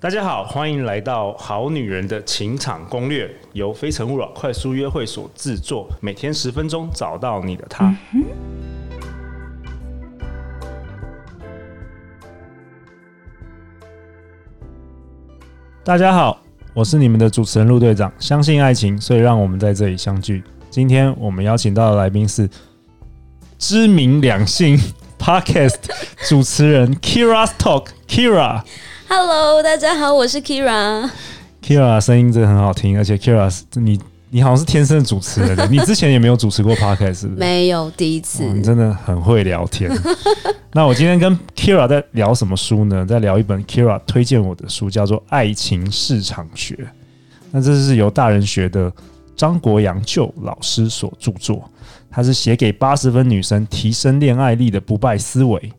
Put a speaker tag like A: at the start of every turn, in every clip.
A: 大家好，欢迎来到《好女人的情场攻略》，由非诚勿扰快速约会所制作，每天十分钟，找到你的他。大家好，我是你们的主持人陆队长。相信爱情，所以让我们在这里相聚。今天我们邀请到的来宾是知名两性 Podcast 主持人 kira's talk Kira。
B: Hello，大家好，我是 Keira。
A: Keira 声音真的很好听，而且 Keira，你你好像是天生的主持人，你之前也没有主持过 Podcast 是不是？
B: 没有，第一次。
A: 你真的很会聊天。那我今天跟 Keira 在聊什么书呢？在聊一本 Keira 推荐我的书，叫做《爱情市场学》。那这是由大人学的张国阳旧老师所著作，他是写给八十分女生提升恋爱力的不败思维，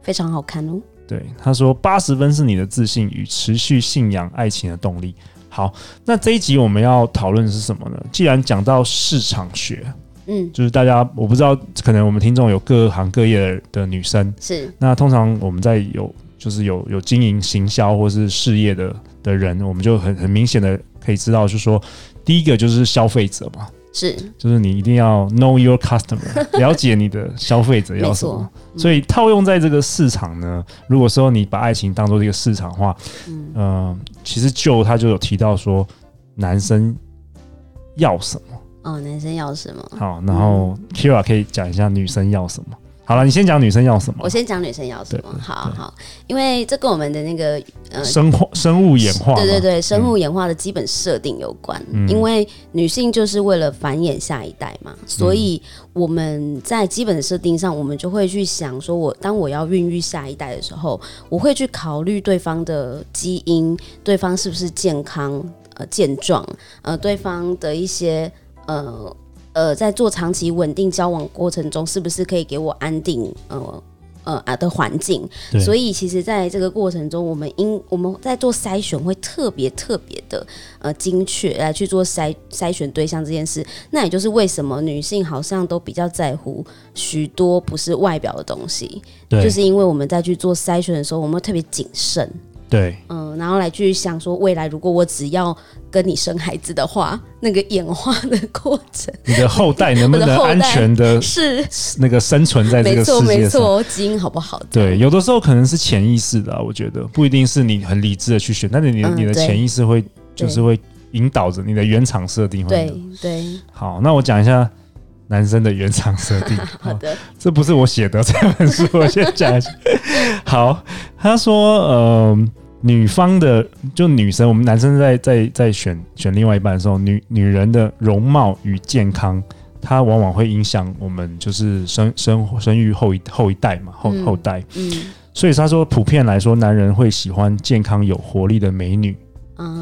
B: 非常好看哦。
A: 对，他说八十分是你的自信与持续信仰爱情的动力。好，那这一集我们要讨论的是什么呢？既然讲到市场学，嗯，就是大家我不知道，可能我们听众有各行各业的的女生，
B: 是
A: 那通常我们在有就是有有经营行销或是事业的的人，我们就很很明显的可以知道，就是说第一个就是消费者嘛。
B: 是，
A: 就是你一定要 know your customer，了解你的消费者要什么。嗯、所以套用在这个市场呢，如果说你把爱情当做这个市场的话，嗯、呃，其实就他就有提到说，男生要什么？
B: 哦，男生要什么？
A: 好，然后 Keira 可以讲一下女生要什么。好了，你先讲女生要什么？
B: 我先讲女生要什么。好好，因为这跟我们的那个呃
A: 生化生物演化，
B: 对对对，生物演化的基本设定有关。嗯、因为女性就是为了繁衍下一代嘛，所以我们在基本的设定上，我们就会去想说，我当我要孕育下一代的时候，我会去考虑对方的基因，对方是不是健康呃健壮，呃对方的一些呃。呃，在做长期稳定交往过程中，是不是可以给我安定呃呃啊的环境？所以，其实在这个过程中，我们应我们在做筛选会特别特别的呃精确来去做筛筛选对象这件事。那也就是为什么女性好像都比较在乎许多不是外表的东西，对就是因为我们在去做筛选的时候，我们会特别谨慎。
A: 对，
B: 嗯，然后来去想说，未来如果我只要跟你生孩子的话，那个演化的过程，
A: 你的后代能不能 安全的，是那个生存在这个世界上？
B: 没错，没错，基因好不好？
A: 对，有的时候可能是潜意识的，我觉得不一定是你很理智的去选，但是你的、嗯、你的潜意识会就是会引导着你的原厂设定。
B: 对对。
A: 好，那我讲一下男生的原厂设定。
B: 好的，
A: 这不是我写的这本书，我先讲一下。好，他说，嗯、呃。女方的就女生，我们男生在在在选选另外一半的时候，女女人的容貌与健康，它往往会影响我们就是生生生育后一后一代嘛，后后代。嗯，嗯，所以他说，普遍来说，男人会喜欢健康有活力的美女。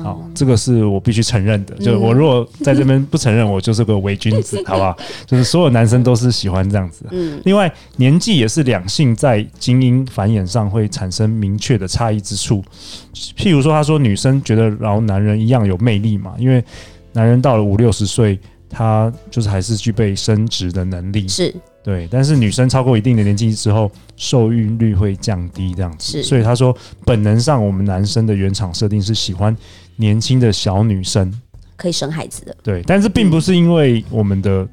A: 好，这个是我必须承认的。就我如果在这边不承认，我就是个伪君子，好不好？就是所有男生都是喜欢这样子。嗯。另外，年纪也是两性在精英繁衍上会产生明确的差异之处。譬如说，他说女生觉得然后男人一样有魅力嘛，因为男人到了五六十岁，他就是还是具备生殖的能力。是。对，但是女生超过一定的年纪之后，受孕率会降低，这样子。所以他说，本能上我们男生的原厂设定是喜欢年轻的小女生，
B: 可以生孩子的。
A: 对，但是并不是因为我们的。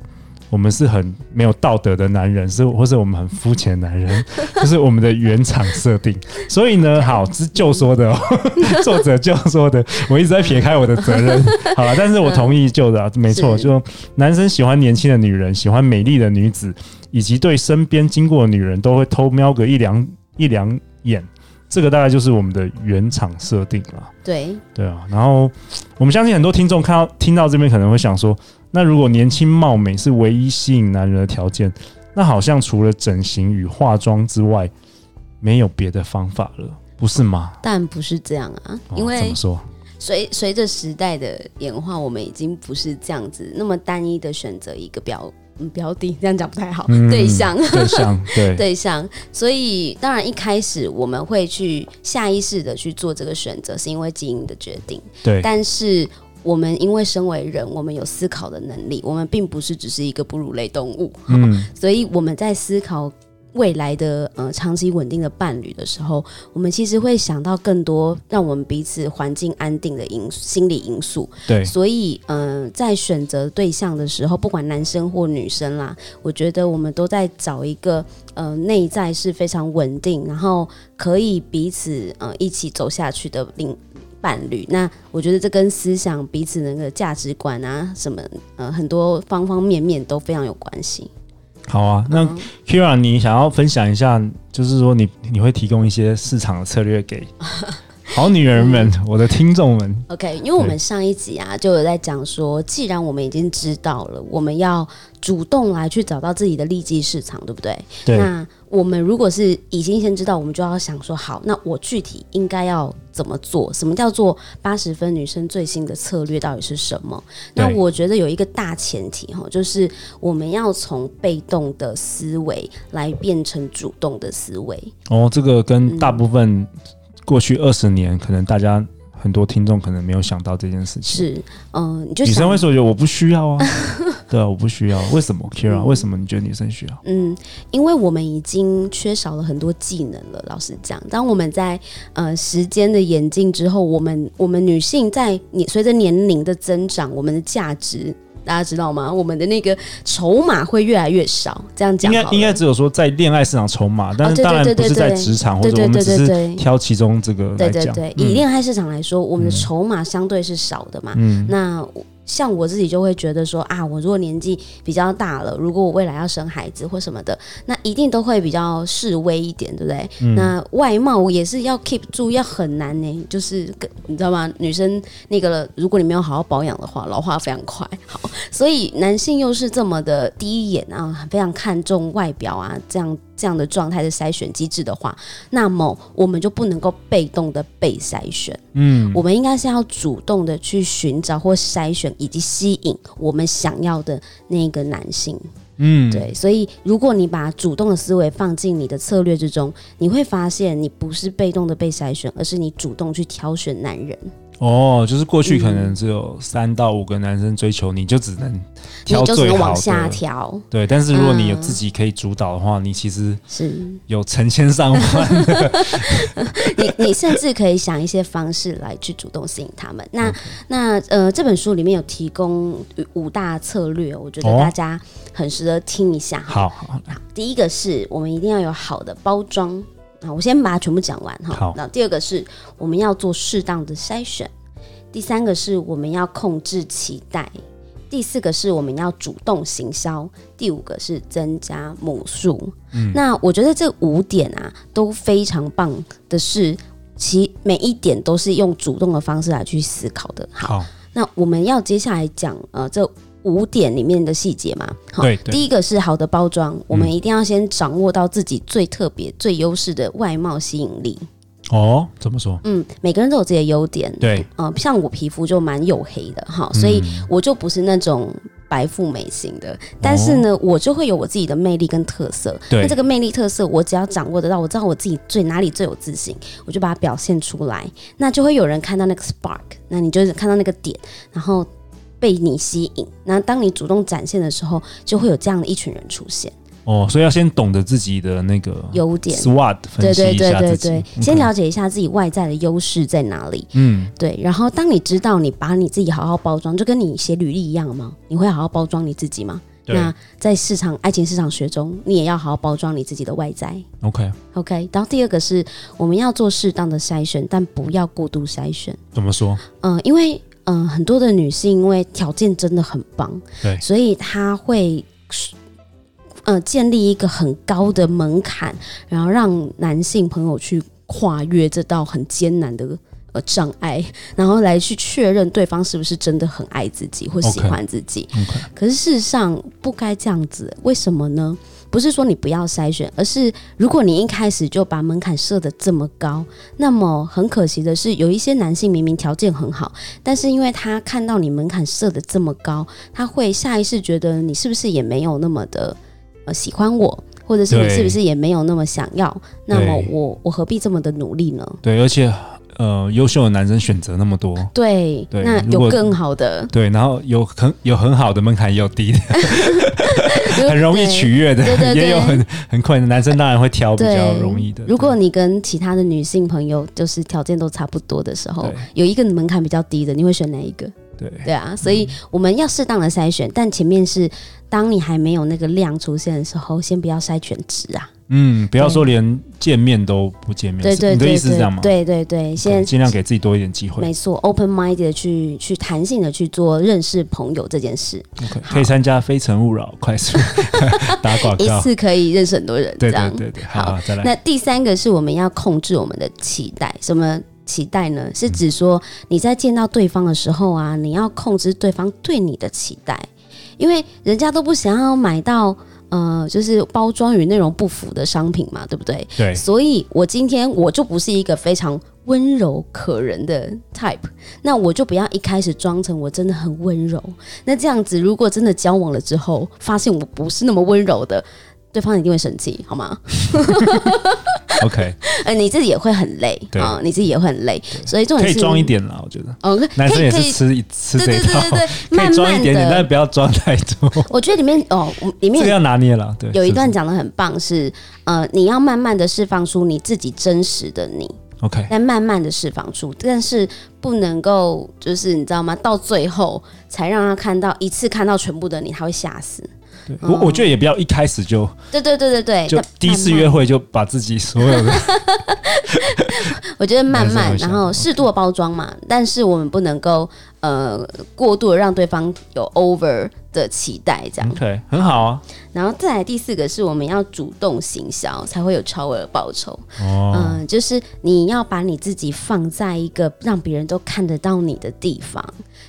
A: 我们是很没有道德的男人，是或是我们很肤浅的男人，就是我们的原厂设定。所以呢，好，是就说的、哦，作者就说的，我一直在撇开我的责任。好了，但是我同意就的、啊，没错，是就男生喜欢年轻的女人，喜欢美丽的女子，以及对身边经过的女人都会偷瞄个一两一两眼。这个大概就是我们的原厂设定了。对，对啊。然后我们相信很多听众看到听到这边可能会想说。那如果年轻貌美是唯一吸引男人的条件，那好像除了整形与化妆之外，没有别的方法了，不是吗？
B: 但不是这样啊，因为
A: 怎么说？
B: 随随着时代的演化，我们已经不是这样子那么单一的选择一个标标的，这样讲不太好。嗯、对象
A: 对象 对
B: 对象，所以当然一开始我们会去下意识的去做这个选择，是因为基因的决定。对，但是。我们因为身为人，我们有思考的能力，我们并不是只是一个哺乳类动物，嗯，所以我们在思考未来的呃长期稳定的伴侣的时候，我们其实会想到更多让我们彼此环境安定的因心理因素。
A: 对，
B: 所以呃，在选择对象的时候，不管男生或女生啦，我觉得我们都在找一个呃内在是非常稳定，然后可以彼此呃一起走下去的另伴侣。那我觉得这跟思想彼此那个价值观啊什么呃很多方方面面都非常有关系。
A: 好啊，那 Kyria，你想要分享一下，就是说你你会提供一些市场的策略给好女人们，嗯、我的听众们。
B: OK，因为我们上一集啊就有在讲说，既然我们已经知道了，我们要主动来去找到自己的利基市场，对不对？
A: 对。
B: 那我们如果是已经先知道，我们就要想说，好，那我具体应该要怎么做？什么叫做八十分女生最新的策略到底是什么？那我觉得有一个大前提哈，就是我们要从被动的思维来变成主动的思维。
A: 哦，这个跟大部分过去二十年，可能大家。很多听众可能没有想到这件事情。
B: 是，嗯、呃，你就
A: 女生为什么觉得我不需要啊？对啊，我不需要。为什么，Kyria？、嗯、为什么你觉得女生需要？
B: 嗯，因为我们已经缺少了很多技能了。老实讲，当我们在呃时间的演进之后，我们我们女性在你随着年龄的增长，我们的价值。大家知道吗？我们的那个筹码会越来越少。这样讲，
A: 应该应该只有说在恋爱市场筹码，但是当然不是在职场或者我们只是挑其中这个。
B: 对对对，以恋爱市场来说，我们的筹码相对是少的嘛。嗯，那。像我自己就会觉得说啊，我如果年纪比较大了，如果我未来要生孩子或什么的，那一定都会比较示威一点，对不对？嗯、那外貌也是要 keep 住，要很难呢。就是你知道吗？女生那个，如果你没有好好保养的话，老化非常快。好，所以男性又是这么的第一眼啊，非常看重外表啊，这样。这样的状态的筛选机制的话，那么我们就不能够被动的被筛选，嗯，我们应该是要主动的去寻找或筛选以及吸引我们想要的那个男性，嗯，对，所以如果你把主动的思维放进你的策略之中，你会发现你不是被动的被筛选，而是你主动去挑选男人。
A: 哦，就是过去可能只有三到五个男生追求你，就只能挑最好的，
B: 你就只能往下挑。
A: 对，但是如果你有自己可以主导的话，嗯、你其实是有成千上万的。
B: 你你甚至可以想一些方式来去主动吸引他们。那.那呃，这本书里面有提供五大策略，我觉得大家很值得听一下。
A: 好好好，
B: 第一个是我们一定要有好的包装。啊，我先把它全部讲完哈。好，那第二个是我们要做适当的筛选，第三个是我们要控制期待，第四个是我们要主动行销，第五个是增加母数。嗯，那我觉得这五点啊都非常棒的是，其每一点都是用主动的方式来去思考的。好，好，那我们要接下来讲呃这。五点里面的细节嘛，好，第一个是好的包装，我们一定要先掌握到自己最特别、最优势的外貌吸引力。
A: 哦，怎么说？
B: 嗯，每个人都有自己的优点。
A: 对，
B: 呃，像我皮肤就蛮黝黑的哈，所以我就不是那种白富美型的，但是呢，我就会有我自己的魅力跟特色。对，那这个魅力特色，我只要掌握得到，我知道我自己最哪里最有自信，我就把它表现出来，那就会有人看到那个 spark，那你就是看到那个点，然后。被你吸引，那当你主动展现的时候，就会有这样的一群人出现。
A: 哦，所以要先懂得自己的那个
B: 优点
A: ，SWOT 分析一下自己，对对对对对，
B: 先了解一下自己外在的优势在哪里。嗯，对。然后当你知道你把你自己好好包装，就跟你写履历一样吗？你会好好包装你自己吗？那在市场爱情市场学中，你也要好好包装你自己的外在。
A: OK
B: OK。然后第二个是我们要做适当的筛选，但不要过度筛选。
A: 怎么说？
B: 嗯、呃，因为。嗯、呃，很多的女性因为条件真的很棒，对，所以她会呃建立一个很高的门槛，然后让男性朋友去跨越这道很艰难的呃障碍，然后来去确认对方是不是真的很爱自己或喜欢自己。Okay. Okay. 可是事实上不该这样子，为什么呢？不是说你不要筛选，而是如果你一开始就把门槛设的这么高，那么很可惜的是，有一些男性明明条件很好，但是因为他看到你门槛设的这么高，他会下意识觉得你是不是也没有那么的呃喜欢我，或者是你是不是也没有那么想要？那么我我何必这么的努力呢？
A: 对，而且呃优秀的男生选择那么多，
B: 对，
A: 对
B: 那有更好的，
A: 对，然后有很有很好的门槛，也有低的，很容易取悦的，
B: 对对对
A: 也有很很困难的男生，当然会挑比较容易的。
B: 如果你跟其他的女性朋友就是条件都差不多的时候，有一个门槛比较低的，你会选哪一个？
A: 对
B: 对啊，所以我们要适当的筛选，但前面是当你还没有那个量出现的时候，先不要筛选值啊。
A: 嗯，不要说连见面都不见面，
B: 对对对，
A: 你的意思是这样吗？
B: 对对对，先
A: 尽量给自己多一点机会。
B: 没错，open mind 的去去弹性的去做认识朋友这件事。
A: OK，可以参加《非诚勿扰》快速 打广告，
B: 一次可以认识很多人。
A: 对
B: 这样
A: 对对对，好，好，再来。
B: 那第三个是我们要控制我们的期待，什么期待呢？是指说你在见到对方的时候啊，你要控制对方对你的期待，因为人家都不想要买到。呃，就是包装与内容不符的商品嘛，对不对？
A: 对。
B: 所以我今天我就不是一个非常温柔可人的 type，那我就不要一开始装成我真的很温柔。那这样子，如果真的交往了之后，发现我不是那么温柔的。对方一定会生气，好吗
A: ？OK，
B: 呃，你自己也会很累啊、哦，你自己也会很累，所以重点是
A: 可以装一点啦，我觉得。
B: 哦，
A: 男生也是吃吃这一套，对对对对，可以装一点点，慢慢，但是不要装太多。我
B: 觉得里面哦，里面
A: 这个要拿捏了，对。
B: 有一段讲的很棒是，是呃，你要慢慢的释放出你自己真实的你
A: ，OK，
B: 但慢慢的释放出，但是不能够就是你知道吗？到最后才让他看到一次看到全部的你，他会吓死。
A: 我、嗯、我觉得也不要一开始就
B: 对对对对对，
A: 就第一次约会就把自己所有的，
B: 我觉得慢慢，然后适度的包装嘛，但是我们不能够呃过度的让对方有 over 的期待，这样
A: OK 很好啊。
B: 然后再来第四个是我们要主动行销，才会有超额报酬。嗯、就是你要把你自己放在一个让别人都看得到你的地方，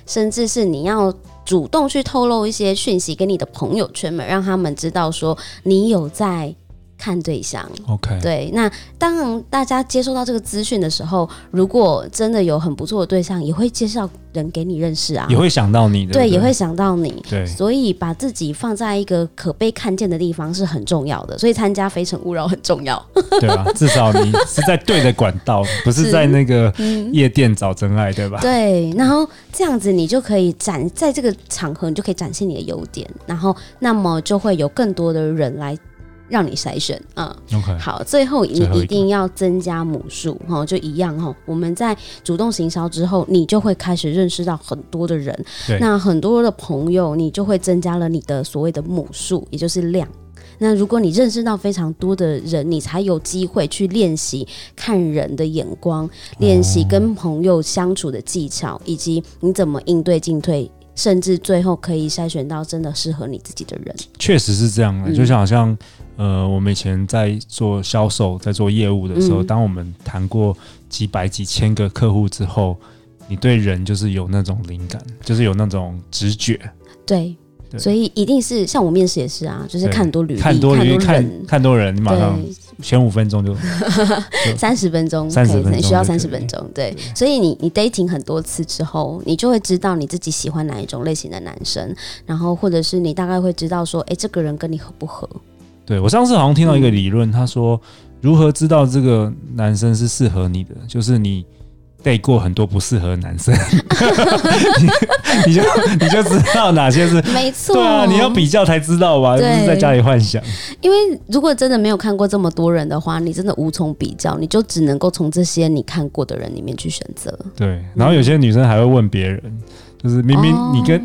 B: 甚至是你要。主动去透露一些讯息给你的朋友圈们，让他们知道说你有在看对象。
A: OK，
B: 对。那当然，大家接收到这个资讯的时候，如果真的有很不错的对象，也会介绍人给你认识啊，
A: 也会想到你的，
B: 对，也会想到你。
A: 对，
B: 所以把自己放在一个可被看见的地方是很重要的。所以参加《非诚勿扰》很重要。
A: 对啊，至少你是在对的管道，不是在那个 夜店找真爱，对吧？
B: 对，然后这样子你就可以展在这个场合，你就可以展现你的优点，然后那么就会有更多的人来。让你筛选啊、嗯、
A: ，OK，
B: 好，最后你一定要增加母数哈，就一样哈。我们在主动行销之后，你就会开始认识到很多的人，那很多的朋友，你就会增加了你的所谓的母数，也就是量。那如果你认识到非常多的人，你才有机会去练习看人的眼光，练习跟朋友相处的技巧，以及你怎么应对进退。甚至最后可以筛选到真的适合你自己的人，
A: 确实是这样的。就像好像，呃，我们以前在做销售、在做业务的时候，嗯、当我们谈过几百几千个客户之后，你对人就是有那种灵感，就是有那种直
B: 觉。对，所以一定是像我面试也是啊，就是看多履历，
A: 看多履历，看看，看多人，你马上。前五分钟 就
B: 三十分钟，
A: 三十分钟
B: 需要三十分钟，对，所以你你 dating 很多次之后，你就会知道你自己喜欢哪一种类型的男生，然后或者是你大概会知道说，哎，这个人跟你合不合？对，
A: 我上次好像听到一个理论，嗯，他说如何知道这个男生是适合你的，就是你。带过很多不适合的男生你，你就你就知道哪些是
B: 没错。
A: 对啊，你要比较才知道吧，不是在家里幻想。
B: 因为如果真的没有看过这么多人的话，你真的无从比较，你就只能够从这些你看过的人里面去选择。
A: 对，然后有些女生还会问别人，就是明明你跟、哦、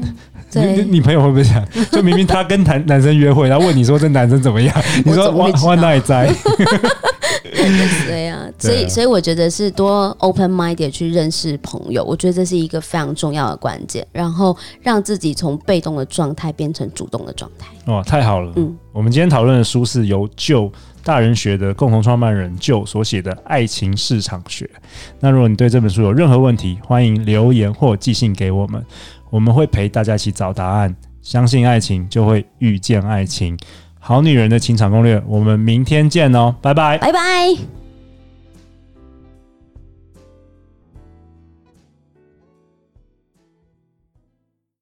A: 你你朋友会不会想，就明明他跟男男生约会，然后问你说这男生怎么样，你说哇哇那也在。
B: 对呀、啊，所以所以我觉得是多 open minded 去认识朋友，我觉得这是一个非常重要的关键，然后让自己从被动的状态变成主动的状态。
A: 哇，太好了！嗯，我们今天讨论的书是由 Joe 大人学的共同创办人 Joe 所写的《爱情市场学》。那如果你对这本书有任何问题，欢迎留言或寄信给我们，我们会陪大家一起找答案。相信爱情，就会遇见爱情。好女人的情场攻略，我们明天见哦，拜拜，
B: 拜拜。